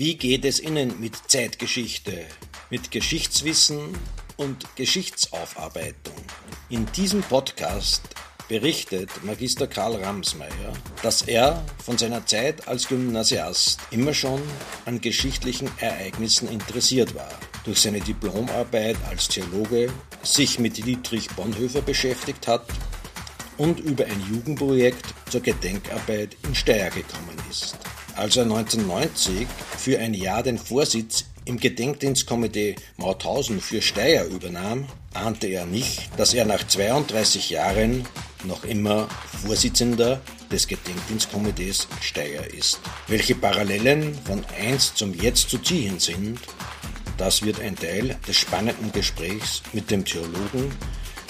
Wie geht es Ihnen mit Zeitgeschichte, mit Geschichtswissen und Geschichtsaufarbeitung? In diesem Podcast berichtet Magister Karl Ramsmeier, dass er von seiner Zeit als Gymnasiast immer schon an geschichtlichen Ereignissen interessiert war. Durch seine Diplomarbeit als Theologe sich mit Dietrich Bonhoeffer beschäftigt hat und über ein Jugendprojekt zur Gedenkarbeit in Steyr gekommen ist. Als er 1990 für ein Jahr den Vorsitz im Gedenkdienstkomitee Mauthausen für Steyr übernahm, ahnte er nicht, dass er nach 32 Jahren noch immer Vorsitzender des Gedenkdienstkomitees Steyr ist. Welche Parallelen von einst zum Jetzt zu ziehen sind, das wird ein Teil des spannenden Gesprächs mit dem Theologen,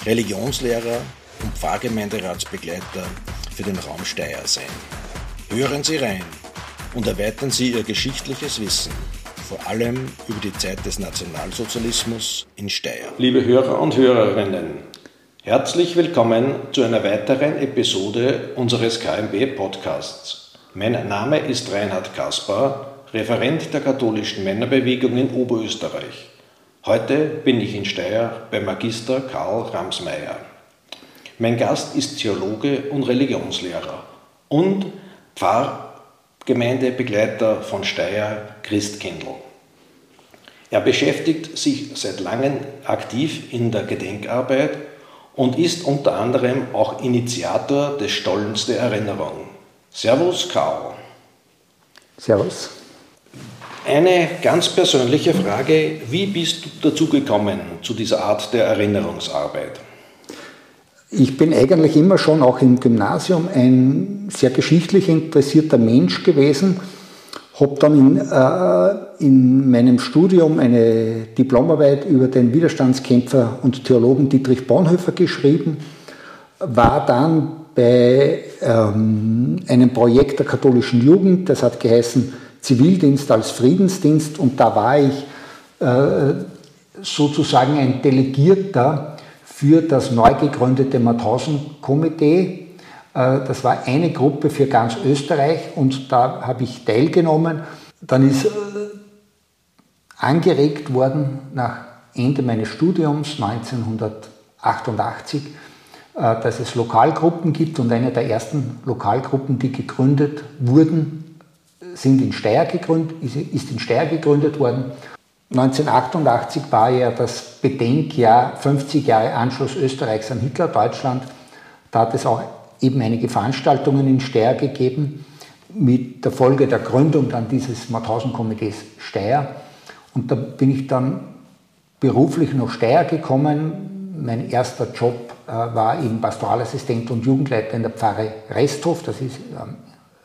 Religionslehrer und Pfarrgemeinderatsbegleiter für den Raum Steyr sein. Hören Sie rein und erweitern Sie Ihr geschichtliches Wissen, vor allem über die Zeit des Nationalsozialismus in Steyr. Liebe Hörer und Hörerinnen, herzlich willkommen zu einer weiteren Episode unseres KMB-Podcasts. Mein Name ist Reinhard Kaspar, Referent der katholischen Männerbewegung in Oberösterreich. Heute bin ich in Steyr bei Magister Karl Ramsmeier. Mein Gast ist Theologe und Religionslehrer und Pfarr Gemeindebegleiter von Steyr, Christ Kendall. Er beschäftigt sich seit langem aktiv in der Gedenkarbeit und ist unter anderem auch Initiator des Stollens der Erinnerung. Servus, Karl. Servus. Eine ganz persönliche Frage, wie bist du dazu gekommen zu dieser Art der Erinnerungsarbeit? Ich bin eigentlich immer schon auch im Gymnasium ein sehr geschichtlich interessierter Mensch gewesen, habe dann in, äh, in meinem Studium eine Diplomarbeit über den Widerstandskämpfer und Theologen Dietrich Bonhoeffer geschrieben, war dann bei ähm, einem Projekt der katholischen Jugend, das hat geheißen Zivildienst als Friedensdienst und da war ich äh, sozusagen ein Delegierter für das neu gegründete Mauthausen-Komitee. Äh, das war eine Gruppe für ganz Österreich und da habe ich teilgenommen. Dann ist äh, angeregt worden nach Ende meines Studiums 1988, äh, dass es Lokalgruppen gibt und eine der ersten Lokalgruppen, die gegründet wurden, sind in Steyr gegründet, ist in Steyr gegründet worden 1988 war ja das Bedenkjahr 50 Jahre Anschluss Österreichs an Hitler-Deutschland. Da hat es auch eben einige Veranstaltungen in Steyr gegeben mit der Folge der Gründung dann dieses Mauthausen-Komitees Steyr. Und da bin ich dann beruflich nach Steyr gekommen. Mein erster Job äh, war eben Pastoralassistent und Jugendleiter in der Pfarre Resthof, das ist ähm,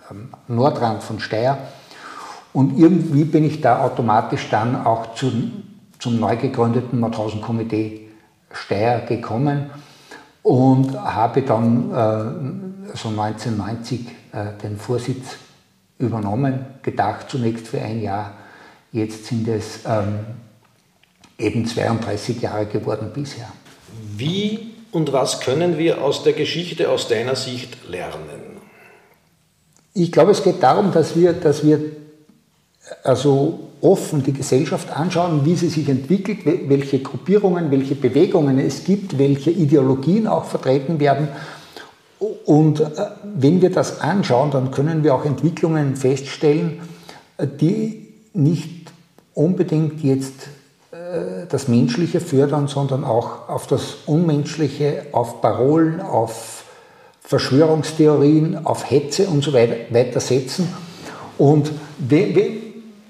am Nordrand von Steyr. Und irgendwie bin ich da automatisch dann auch zum, zum neu gegründeten Mauthausen-Komitee Steyr gekommen und habe dann äh, so 1990 äh, den Vorsitz übernommen, gedacht zunächst für ein Jahr. Jetzt sind es ähm, eben 32 Jahre geworden bisher. Wie und was können wir aus der Geschichte aus deiner Sicht lernen? Ich glaube, es geht darum, dass wir, dass wir also offen die Gesellschaft anschauen, wie sie sich entwickelt, welche Gruppierungen, welche Bewegungen es gibt, welche Ideologien auch vertreten werden. Und äh, wenn wir das anschauen, dann können wir auch Entwicklungen feststellen, äh, die nicht unbedingt jetzt äh, das Menschliche fördern, sondern auch auf das Unmenschliche, auf Parolen, auf Verschwörungstheorien, auf Hetze und so weiter setzen. Und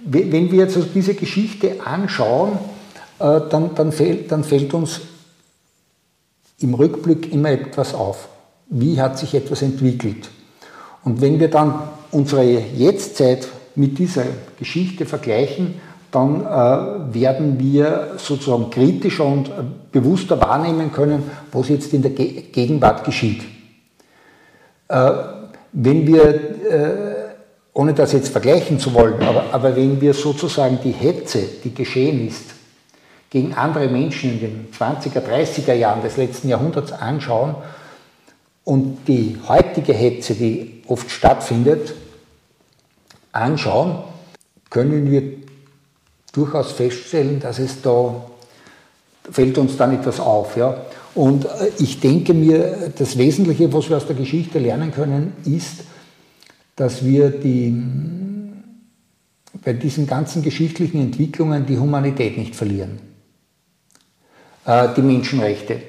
wir jetzt diese Geschichte anschauen, äh, dann, dann, fällt, dann fällt uns im Rückblick immer etwas auf. Wie hat sich etwas entwickelt? Und wenn wir dann unsere Jetztzeit mit dieser Geschichte vergleichen, dann äh, werden wir sozusagen kritischer und äh, bewusster wahrnehmen können, was jetzt in der Ge Gegenwart geschieht. Äh, wenn wir äh, ohne das jetzt vergleichen zu wollen, aber, aber wenn wir sozusagen die Hetze, die geschehen ist, gegen andere Menschen in den 20er, 30er Jahren des letzten Jahrhunderts anschauen und die heutige Hetze, die oft stattfindet, anschauen, können wir durchaus feststellen, dass es da fällt uns dann etwas auf. Ja? Und äh, ich denke mir, das Wesentliche, was wir aus der Geschichte lernen können, ist, dass wir die, bei diesen ganzen geschichtlichen Entwicklungen die Humanität nicht verlieren, äh, die Menschenrechte.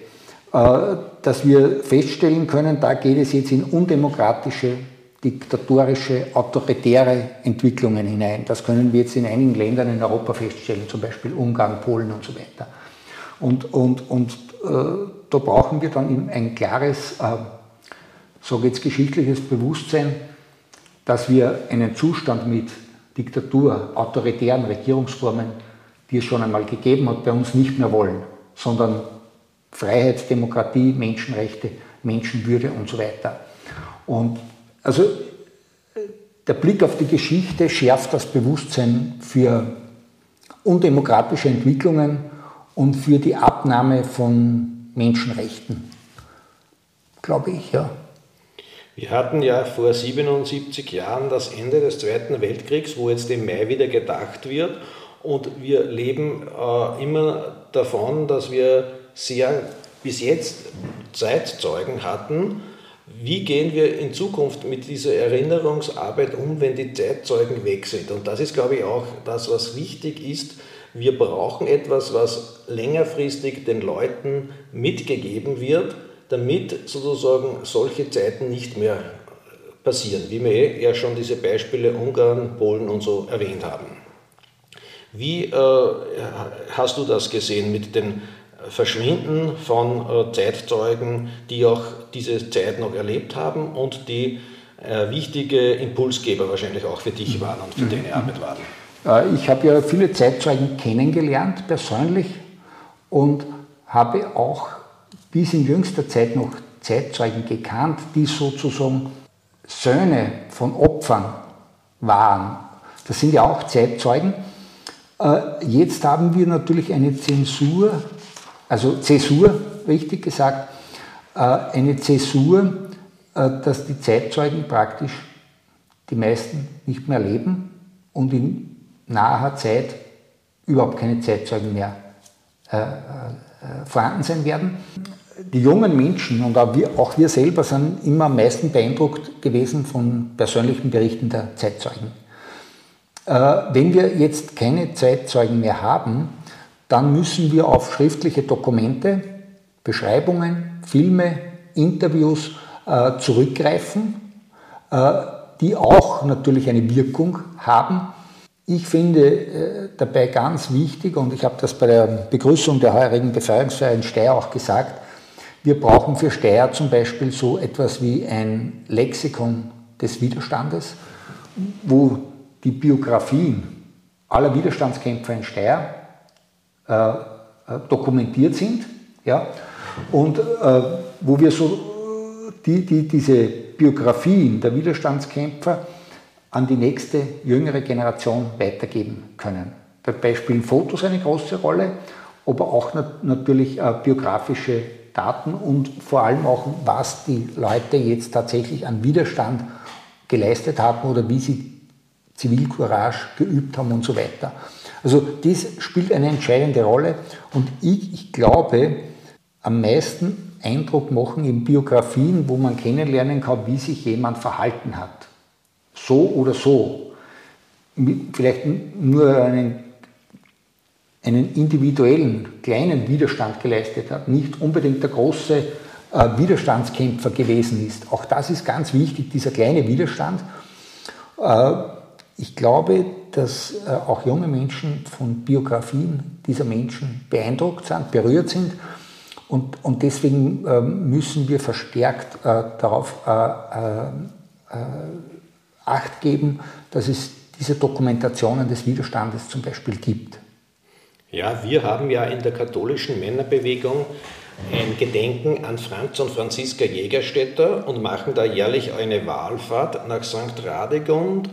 Äh, dass wir feststellen können, da geht es jetzt in undemokratische, diktatorische, autoritäre Entwicklungen hinein. Das können wir jetzt in einigen Ländern in Europa feststellen, zum Beispiel Ungarn, Polen und so weiter. Und, und, und äh, da brauchen wir dann ein klares, äh, so jetzt geschichtliches Bewusstsein, dass wir einen Zustand mit Diktatur, autoritären Regierungsformen, die es schon einmal gegeben hat, bei uns nicht mehr wollen, sondern Freiheit, Demokratie, Menschenrechte, Menschenwürde und so weiter. Und also der Blick auf die Geschichte schärft das Bewusstsein für undemokratische Entwicklungen und für die Abnahme von Menschenrechten, glaube ich, ja. Wir hatten ja vor 77 Jahren das Ende des Zweiten Weltkriegs, wo jetzt im Mai wieder gedacht wird. Und wir leben äh, immer davon, dass wir sehr bis jetzt Zeitzeugen hatten. Wie gehen wir in Zukunft mit dieser Erinnerungsarbeit um, wenn die Zeitzeugen weg sind? Und das ist, glaube ich, auch das, was wichtig ist, wir brauchen etwas, was längerfristig den Leuten mitgegeben wird, damit sozusagen solche Zeiten nicht mehr passieren, wie wir eh ja schon diese Beispiele Ungarn, Polen und so erwähnt haben. Wie äh, hast du das gesehen mit dem Verschwinden von äh, Zeitzeugen, die auch diese Zeit noch erlebt haben und die äh, wichtige Impulsgeber wahrscheinlich auch für dich waren und für mhm. deine Arbeit waren? Ich habe ja viele Zeitzeugen kennengelernt, persönlich, und habe auch bis in jüngster Zeit noch Zeitzeugen gekannt, die sozusagen Söhne von Opfern waren. Das sind ja auch Zeitzeugen. Äh, jetzt haben wir natürlich eine Zensur, also Zäsur, richtig gesagt, äh, eine Zäsur, dass die Zeitzeugen praktisch die meisten nicht mehr leben und in naher Zeit überhaupt keine Zeitzeugen mehr äh, äh, vorhanden sein werden. Die jungen Menschen und auch wir, auch wir selber sind immer am meisten beeindruckt gewesen von persönlichen Berichten der Zeitzeugen. Äh, wenn wir jetzt keine Zeitzeugen mehr haben, dann müssen wir auf schriftliche Dokumente, Beschreibungen, Filme, Interviews äh, zurückgreifen, äh, die auch natürlich eine Wirkung haben ich finde äh, dabei ganz wichtig, und ich habe das bei der Begrüßung der heurigen Befreiungsfeier in Steyr auch gesagt, wir brauchen für Steyr zum Beispiel so etwas wie ein Lexikon des Widerstandes, wo die Biografien aller Widerstandskämpfer in Steyr äh, äh, dokumentiert sind ja, und äh, wo wir so die, die, diese Biografien der Widerstandskämpfer an die nächste jüngere Generation weitergeben können. Dabei spielen Fotos eine große Rolle, aber auch natürlich äh, biografische Daten und vor allem auch, was die Leute jetzt tatsächlich an Widerstand geleistet haben oder wie sie Zivilcourage geübt haben und so weiter. Also dies spielt eine entscheidende Rolle und ich, ich glaube, am meisten Eindruck machen in Biografien, wo man kennenlernen kann, wie sich jemand verhalten hat so oder so, vielleicht nur einen, einen individuellen kleinen Widerstand geleistet hat, nicht unbedingt der große äh, Widerstandskämpfer gewesen ist. Auch das ist ganz wichtig, dieser kleine Widerstand. Äh, ich glaube, dass äh, auch junge Menschen von Biografien dieser Menschen beeindruckt sind, berührt sind. Und, und deswegen äh, müssen wir verstärkt äh, darauf äh, Acht geben, dass es diese Dokumentationen des Widerstandes zum Beispiel gibt. Ja, wir haben ja in der katholischen Männerbewegung ein Gedenken an Franz und Franziska Jägerstätter und machen da jährlich eine Wahlfahrt nach St. Radegund.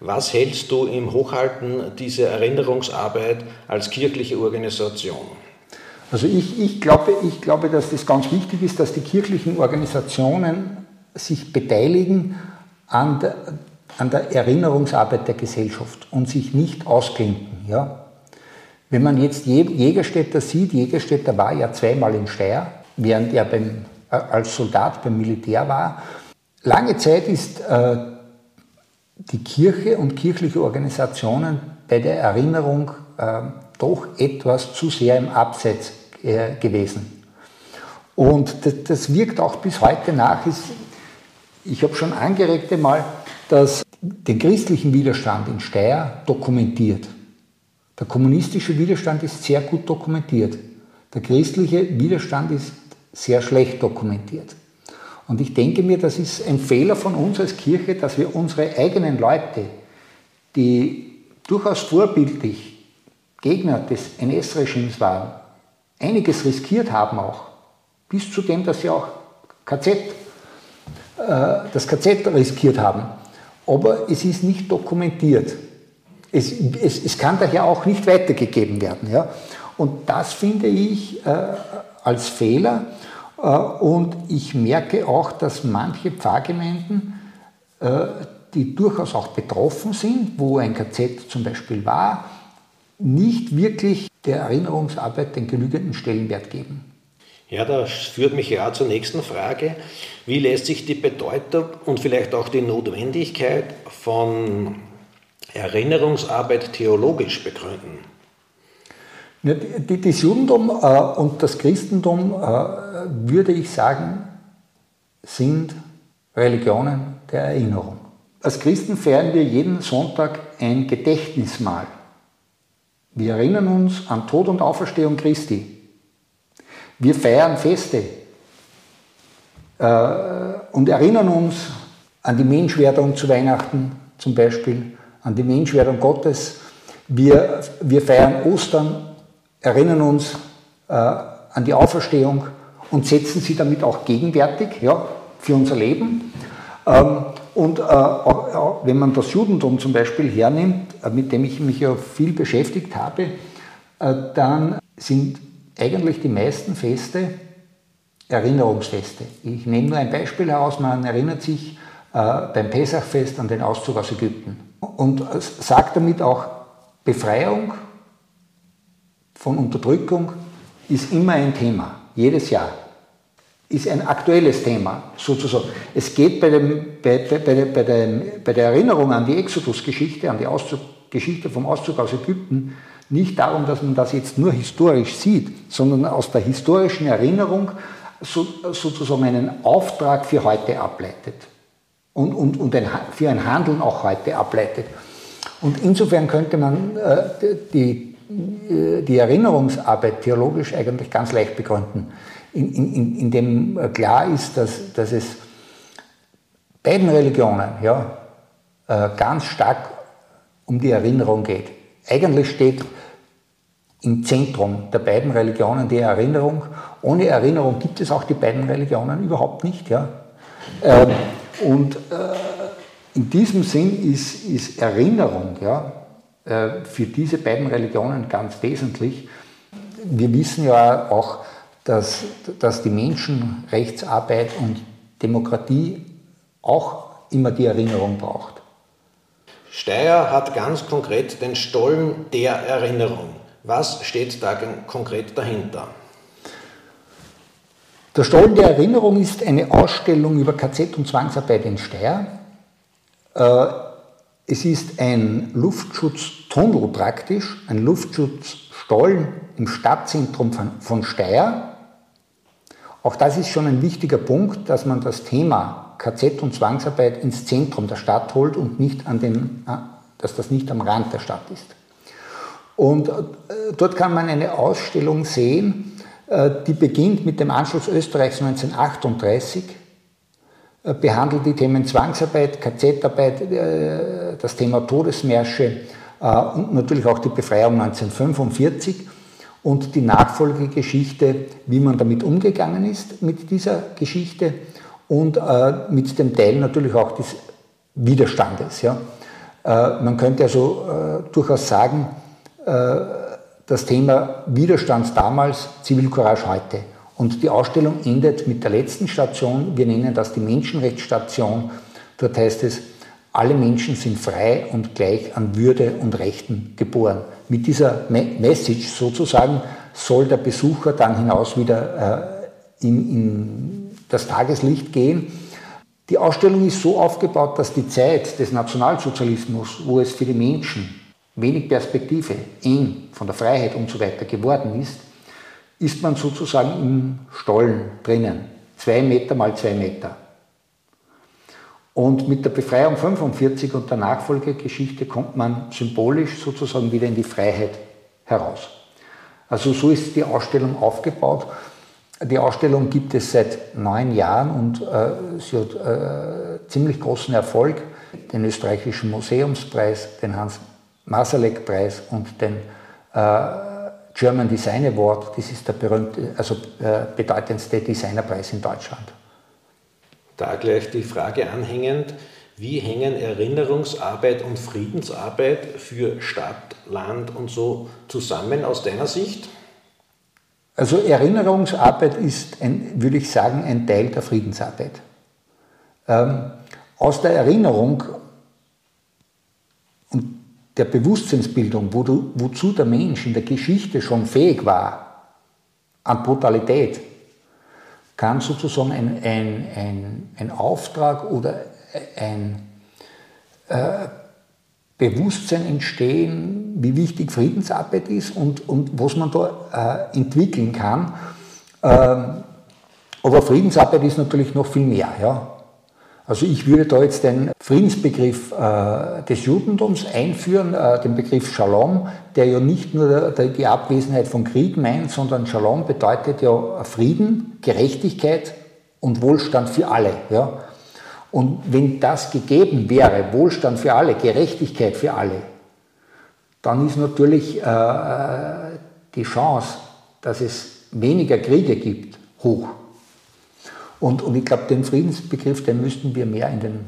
Was hältst du im Hochhalten dieser Erinnerungsarbeit als kirchliche Organisation? Also ich, ich, glaube, ich glaube, dass das ganz wichtig ist, dass die kirchlichen Organisationen sich beteiligen an der, an der Erinnerungsarbeit der Gesellschaft und sich nicht ausklinken. Ja? Wenn man jetzt Jägerstätter sieht, Jägerstätter war ja zweimal in Steyr, während er beim, äh, als Soldat beim Militär war. Lange Zeit ist äh, die Kirche und kirchliche Organisationen bei der Erinnerung äh, doch etwas zu sehr im Abseits äh, gewesen. Und das, das, wirkt auch bis heute nach. Ist, ich habe schon angeregt einmal, dass den christlichen Widerstand in Steyr dokumentiert. Der kommunistische Widerstand ist sehr gut dokumentiert. Der christliche Widerstand ist sehr schlecht dokumentiert. Und ich denke mir, das ist ein Fehler von uns als Kirche, dass wir unsere eigenen Leute, die durchaus vorbildlich Gegner des NS-Regimes waren, einiges riskiert haben auch, bis zu dem, dass sie auch KZ, äh, das KZ riskiert haben. Aber es ist nicht dokumentiert. Es, es, es kann daher auch nicht weitergegeben werden. Ja? Und das finde ich äh, als Fehler. Äh, und ich merke auch, dass manche Pfarrgemeinden, äh, die durchaus auch betroffen sind, wo ein KZ zum Beispiel war, nicht wirklich der Erinnerungsarbeit den genügenden Stellenwert geben. Ja, das führt mich ja zur nächsten Frage. Wie lässt sich die Bedeutung und vielleicht auch die Notwendigkeit von Erinnerungsarbeit theologisch begründen? Das Judentum äh, und das Christentum, äh, würde ich sagen, sind Religionen der Erinnerung. Als Christen feiern wir jeden Sonntag ein Gedächtnismahl. Wir erinnern uns an Tod und Auferstehung Christi. Wir feiern Feste äh, und erinnern uns an die Menschwerdung zu Weihnachten zum Beispiel, an die Menschwerdung Gottes. Wir, wir feiern Ostern, erinnern uns äh, an die Auferstehung und setzen sie damit auch gegenwärtig ja, für unser Leben. Ähm, und äh, auch, wenn man das Judentum zum Beispiel hernimmt, äh, mit dem ich mich ja viel beschäftigt habe, äh, dann sind eigentlich die meisten Feste Erinnerungsfeste. Ich nehme nur ein Beispiel heraus, man erinnert sich äh, beim Pesachfest an den Auszug aus Ägypten und sagt damit auch, Befreiung von Unterdrückung ist immer ein Thema, jedes Jahr. Ist ein aktuelles Thema, sozusagen. Es geht bei, dem, bei, bei, bei, dem, bei der Erinnerung an die Exodus-Geschichte, an die Auszug, Geschichte vom Auszug aus Ägypten, nicht darum, dass man das jetzt nur historisch sieht, sondern aus der historischen Erinnerung so, sozusagen einen Auftrag für heute ableitet und, und, und ein, für ein Handeln auch heute ableitet. Und insofern könnte man äh, die, äh, die Erinnerungsarbeit theologisch eigentlich ganz leicht begründen, in, in, indem klar ist, dass, dass es beiden Religionen ja, äh, ganz stark um die Erinnerung geht. Eigentlich steht im Zentrum der beiden Religionen die Erinnerung. Ohne Erinnerung gibt es auch die beiden Religionen überhaupt nicht. Ja? Ähm, und äh, in diesem Sinn ist, ist Erinnerung ja, äh, für diese beiden Religionen ganz wesentlich. Wir wissen ja auch, dass, dass die Menschenrechtsarbeit und Demokratie auch immer die Erinnerung braucht. Steyr hat ganz konkret den Stollen der Erinnerung. Was steht da konkret dahinter? Der Stollen der Erinnerung ist eine Ausstellung über KZ und Zwangsarbeit in Steyr. Äh, es ist ein Luftschutztunnel praktisch, ein Luftschutzstollen im Stadtzentrum von Steyr. Auch das ist schon ein wichtiger Punkt, dass man das Thema KZ und Zwangsarbeit ins Zentrum der Stadt holt und nicht an den, äh, dass das nicht am Rand der Stadt ist. Und äh, dort kann man eine Ausstellung sehen, die beginnt mit dem Anschluss Österreichs 1938, äh, behandelt die Themen Zwangsarbeit, KZ-Arbeit, das Thema Todesmärsche und natürlich auch die Befreiung 1945 und die Nachfolgegeschichte, wie man damit umgegangen ist mit dieser Geschichte und mit dem Teil natürlich auch des Widerstandes. Man könnte also durchaus sagen, äh, das Thema Widerstand damals, Zivilcourage heute. Und die Ausstellung endet mit der letzten Station. Wir nennen das die Menschenrechtsstation. Dort heißt es, alle Menschen sind frei und gleich an Würde und Rechten geboren. Mit dieser Message sozusagen soll der Besucher dann hinaus wieder äh, in, in das Tageslicht gehen. Die Ausstellung ist so aufgebaut, dass die Zeit des Nationalsozialismus, wo es für die Menschen wenig Perspektive, eng von der Freiheit und so weiter geworden ist, ist man sozusagen im Stollen drinnen. Zwei Meter mal zwei Meter. Und mit der Befreiung 45 und der Nachfolgegeschichte kommt man symbolisch sozusagen wieder in die Freiheit heraus. Also so ist die Ausstellung aufgebaut. Die Ausstellung gibt es seit neun Jahren und äh, sie hat äh, ziemlich großen Erfolg. Den österreichischen Museumspreis, den Hans-Masalek-Preis und den äh, German Design Award. Das ist der berühmte, also äh, bedeutendste Designerpreis in Deutschland. Da gleich die Frage anhängend, wie hängen Erinnerungsarbeit und Friedensarbeit für Stadt, Land und so zusammen aus deiner Sicht? Also Erinnerungsarbeit ist, ein, würde ich sagen, ein Teil der Friedensarbeit. Ähm, aus der Erinnerung der Bewusstseinsbildung, wo du, wozu der Mensch in der Geschichte schon fähig war, an Brutalität, kann sozusagen ein, ein, ein, ein Auftrag oder ein äh, Bewusstsein entstehen, wie wichtig Friedensarbeit ist und, und was man da äh, entwickeln kann. Ähm, aber Friedensarbeit ist natürlich noch viel mehr. Ja? Also ich würde da jetzt den Friedensbegriff äh, des Judentums einführen, äh, den Begriff Shalom, der ja nicht nur die Abwesenheit von Krieg meint, sondern Shalom bedeutet ja Frieden, Gerechtigkeit und Wohlstand für alle. Ja? Und wenn das gegeben wäre, Wohlstand für alle, Gerechtigkeit für alle, dann ist natürlich äh, äh die Chance, dass es weniger Kriege gibt, hoch. Und, und ich glaube, den Friedensbegriff, den müssten wir mehr in den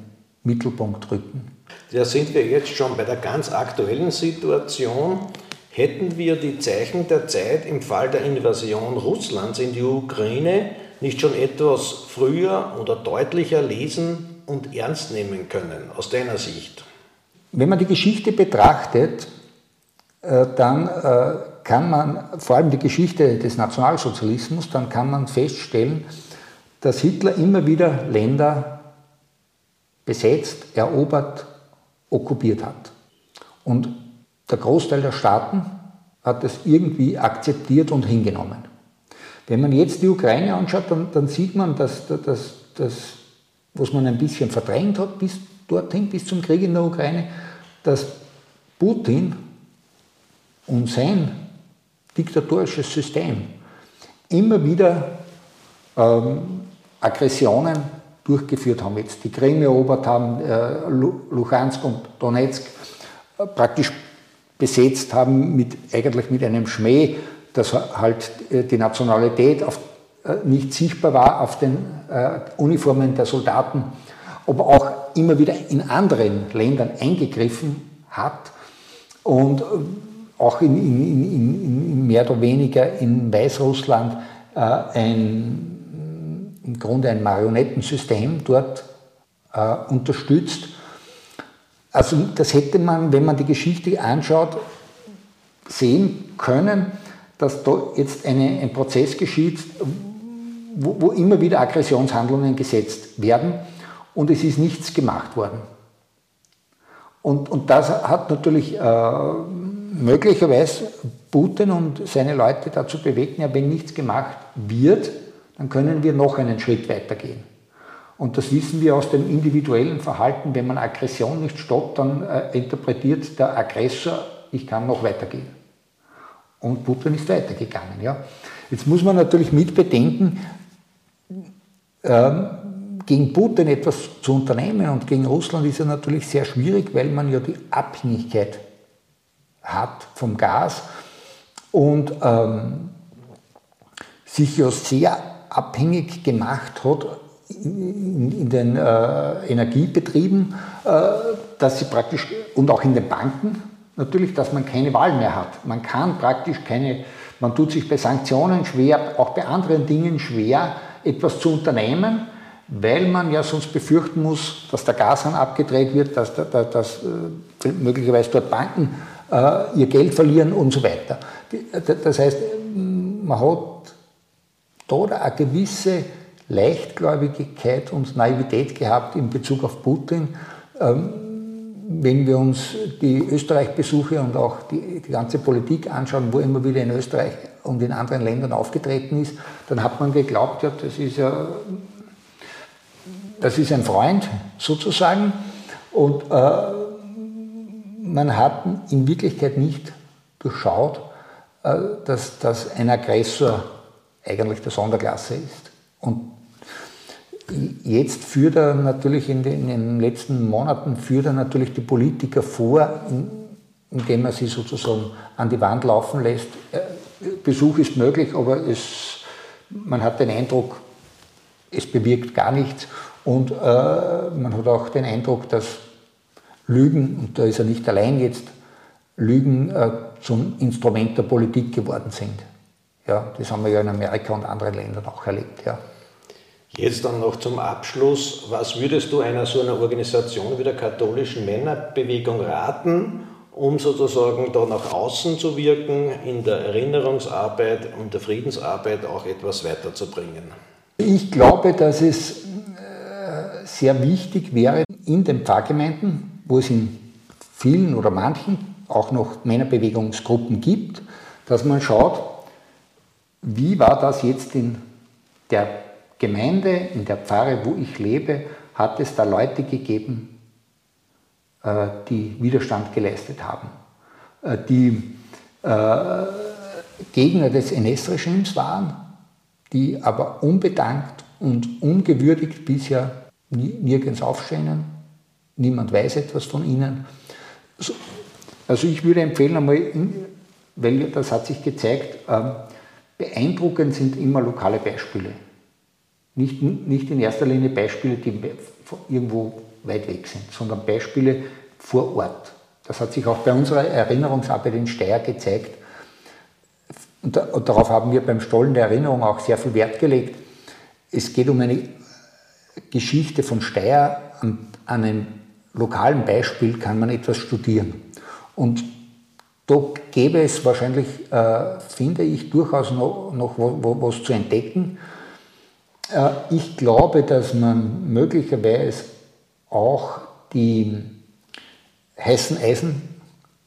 Mittelpunkt rücken. Da sind wir jetzt schon bei der ganz aktuellen Situation. Hätten wir die Zeichen der Zeit im Fall der Invasion Russlands in die Ukraine nicht schon etwas früher oder deutlicher lesen und ernst nehmen können, aus deiner Sicht? Wenn man die Geschichte betrachtet, äh, dann äh, kann man, vor allem die Geschichte des Nationalsozialismus, dann kann man feststellen, dass Hitler immer wieder Länder besetzt, erobert, okkupiert hat. Und der Großteil der Staaten hat das irgendwie akzeptiert und hingenommen. Wenn man jetzt die Ukraine anschaut, dann, dann sieht man, dass das, was man ein bisschen verdrängt hat bis dorthin, bis zum Krieg in der Ukraine, dass Putin und sein diktatorisches System immer wieder ähm, Aggressionen durchgeführt haben, jetzt die Krim erobert haben, äh, Luhansk und Donetsk äh, praktisch besetzt haben, mit, eigentlich mit einem Schmäh, dass halt äh, die Nationalität auf, nicht sichtbar war auf den Uniformen der Soldaten, aber auch immer wieder in anderen Ländern eingegriffen hat und auch in, in, in, in mehr oder weniger in Weißrussland ein Grunde ein Marionettensystem dort äh, unterstützt. Also das hätte man, wenn man die Geschichte anschaut, sehen können, dass da jetzt eine, ein Prozess geschieht, wo, wo, immer wieder Aggressionshandlungen gesetzt werden und es ist nichts gemacht worden. Und, und das hat natürlich äh, möglicherweise Putin und seine Leute dazu bewegt, ja, wenn nichts gemacht wird, dann können wir noch einen Schritt weitergehen. Und das wissen wir aus dem individuellen Verhalten. Wenn man Aggression nicht stoppt, dann äh, interpretiert der Aggressor, ich kann noch weitergehen. Und Putin ist weitergegangen. Ja. Jetzt muss man natürlich mit bedenken, ähm, gegen Putin etwas zu unternehmen und gegen Russland ist ja natürlich sehr schwierig, weil man ja die Abhängigkeit hat vom Gas und ähm, sich ja sehr abhängig gemacht hat in, den äh, Energiebetrieben, äh, dass sie praktisch, und auch in den Banken natürlich, dass man keine Wahl mehr hat. Man kann praktisch keine, man tut sich bei Sanktionen schwer, auch bei anderen Dingen schwer, etwas zu unternehmen, weil man ja sonst befürchten muss, dass der Gashahn abgedreht wird, dass, dass, dass äh, möglicherweise dort Banken äh, ihr Geld verlieren und so weiter. Das heißt, man hat da eine gewisse Leichtgläubigkeit und Naivität gehabt in Bezug auf Putin. Ähm, wenn wir uns die Österreich-Besuche und auch die, die, ganze Politik anschauen, wo immer wieder in Österreich und in anderen Ländern aufgetreten ist, dann hat man geglaubt, ja, das ist ja das ist ein Freund sozusagen. Und äh, man hat in Wirklichkeit nicht durchschaut, äh, dass, dass ein Aggressor eigentlich der Sonderklasse ist. Und jetzt führt er natürlich in den, in den letzten Monaten führt er natürlich die Politiker vor, indem er sie sozusagen an die Wand laufen lässt. Äh, Besuch ist möglich, aber es, man hat den Eindruck, es bewirkt gar nichts. Und äh, man hat auch den Eindruck, dass Lügen, und da ist er nicht allein jetzt, Lügen äh, zum Instrument der Politik geworden sind. Ja, das haben wir ja in Amerika und anderen Ländern auch erlebt. Ja. Jetzt dann noch zum Abschluss. Was würdest du einer so einer Organisation wie der katholischen Männerbewegung raten, um sozusagen da nach außen zu wirken, in der Erinnerungsarbeit und der Friedensarbeit auch etwas weiterzubringen? Ich glaube, dass es sehr wichtig wäre in den Pfarrgemeinden, wo es in vielen oder manchen auch noch Männerbewegungsgruppen gibt, dass man schaut, wie war das jetzt in der Gemeinde, in der Pfarre, wo ich lebe, hat es da Leute gegeben, äh, die Widerstand geleistet haben, äh, die äh, Gegner des NS-Regimes waren, die aber unbedankt und ungewürdigt bisher nirgends aufscheinen, niemand weiß etwas von ihnen. Also ich würde empfehlen, einmal, weil das hat sich gezeigt, ähm, beeindruckend sind immer lokale Beispiele. Nicht, nicht in erster Linie Beispiele, die irgendwo weit weg sind, sondern Beispiele vor Ort. Das hat sich auch bei unserer Erinnerungsarbeit in Steyr gezeigt. Und, darauf haben wir beim Stollen der Erinnerung auch sehr viel Wert gelegt. Es geht um eine Geschichte von Steyr an, an einem lokalen Beispiel kann man etwas studieren. Und da gäbe es wahrscheinlich, äh, finde ich, durchaus noch, noch wo, wo, was zu entdecken. Äh, ich glaube, dass man möglicherweise auch die heißen Eisen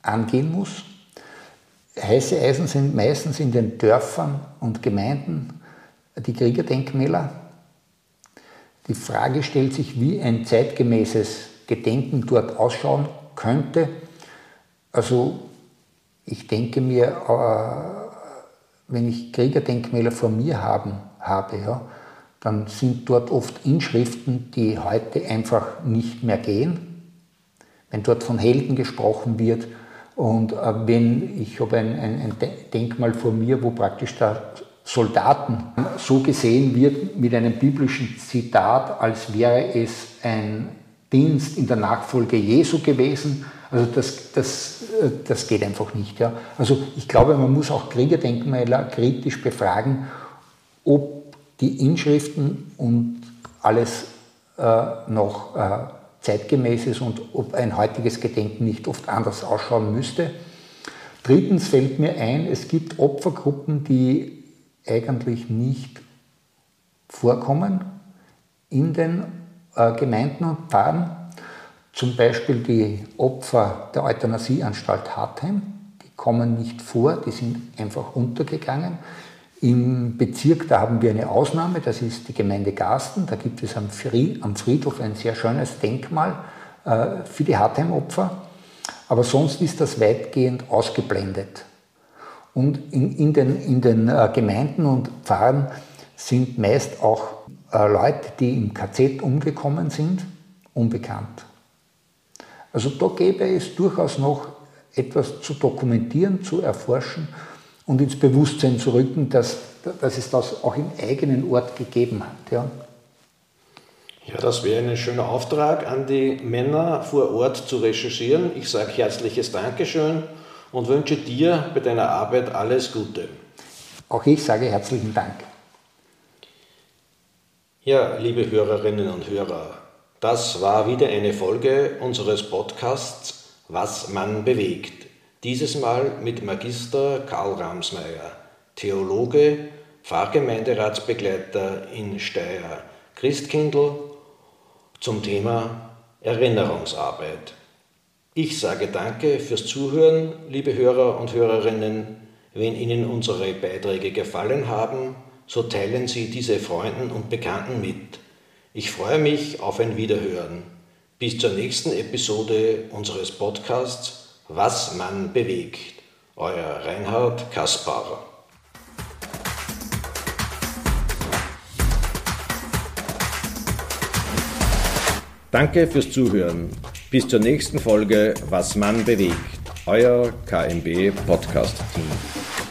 angehen muss. Heiße Eisen sind meistens in den Dörfern und Gemeinden die Kriegerdenkmäler die Frage stellt sich, wie ein zeitgemäßes Gedenken dort ausschauen könnte. Also ich denke mir, äh, wenn ich Kriegerdenkmäler vor mir haben, habe, ja, dann sind dort oft Inschriften, die heute einfach nicht mehr gehen. Wenn dort von Helden gesprochen wird und äh, wenn ich habe ein, ein, ein Denkmal vor mir, wo praktisch der Soldaten so gesehen wird mit einem biblischen Zitat, als wäre es ein Dienst in der Nachfolge Jesu gewesen. Also das, das, das geht einfach nicht. Ja. Also ich glaube, man muss auch Kriegerdenkmäler kritisch befragen, ob die Inschriften und alles äh, noch äh, zeitgemäß ist und ob ein heutiges Gedenken nicht oft anders ausschauen müsste. Drittens fällt mir ein, es gibt Opfergruppen, die eigentlich nicht vorkommen in den äh, Gemeinden und Pfarren. Zum Beispiel die Opfer der Euthanasieanstalt Hartheim, die kommen nicht vor, die sind einfach untergegangen. Im Bezirk, da haben wir eine Ausnahme, das ist die Gemeinde Garsten. Da gibt es am, Friedhof ein sehr schönes Denkmal äh, für die Hartheim-Opfer. Aber sonst ist das weitgehend ausgeblendet. Und in, in den, in den äh, Gemeinden und Pfarren sind meist auch äh, Leute, die im KZ umgekommen sind, unbekannt. Also da gäbe es durchaus noch etwas zu dokumentieren, zu erforschen und ins Bewusstsein zu rücken, dass, dass es das auch im eigenen Ort gegeben hat. Ja. Ja, das wäre ein schöner Auftrag an die Männer vor Ort zu recherchieren. Ich sage herzliches Dankeschön und wünsche dir bei deiner Arbeit alles Gute. Auch ich sage herzlichen Dank. Ja, liebe Hörerinnen und Hörer, das war wieder eine Folge unseres Podcasts Was man bewegt. Dieses Mal mit Magister Karl Ramsmeier, Theologe, Pfarrgemeinderatsbegleiter in Steyr, Christkindl zum Thema Erinnerungsarbeit. Ich sage danke fürs Zuhören, liebe Hörer und Hörerinnen. Wenn Ihnen unsere Beiträge gefallen haben, so teilen Sie diese Freunden und Bekannten mit. Ich freue mich auf ein Wiederhören. Bis zur nächsten Episode unseres Podcasts Was man bewegt. Euer Reinhard Kaspar. Danke fürs Zuhören. Bis zur nächsten Folge Was man bewegt. Euer KMB Podcast Team.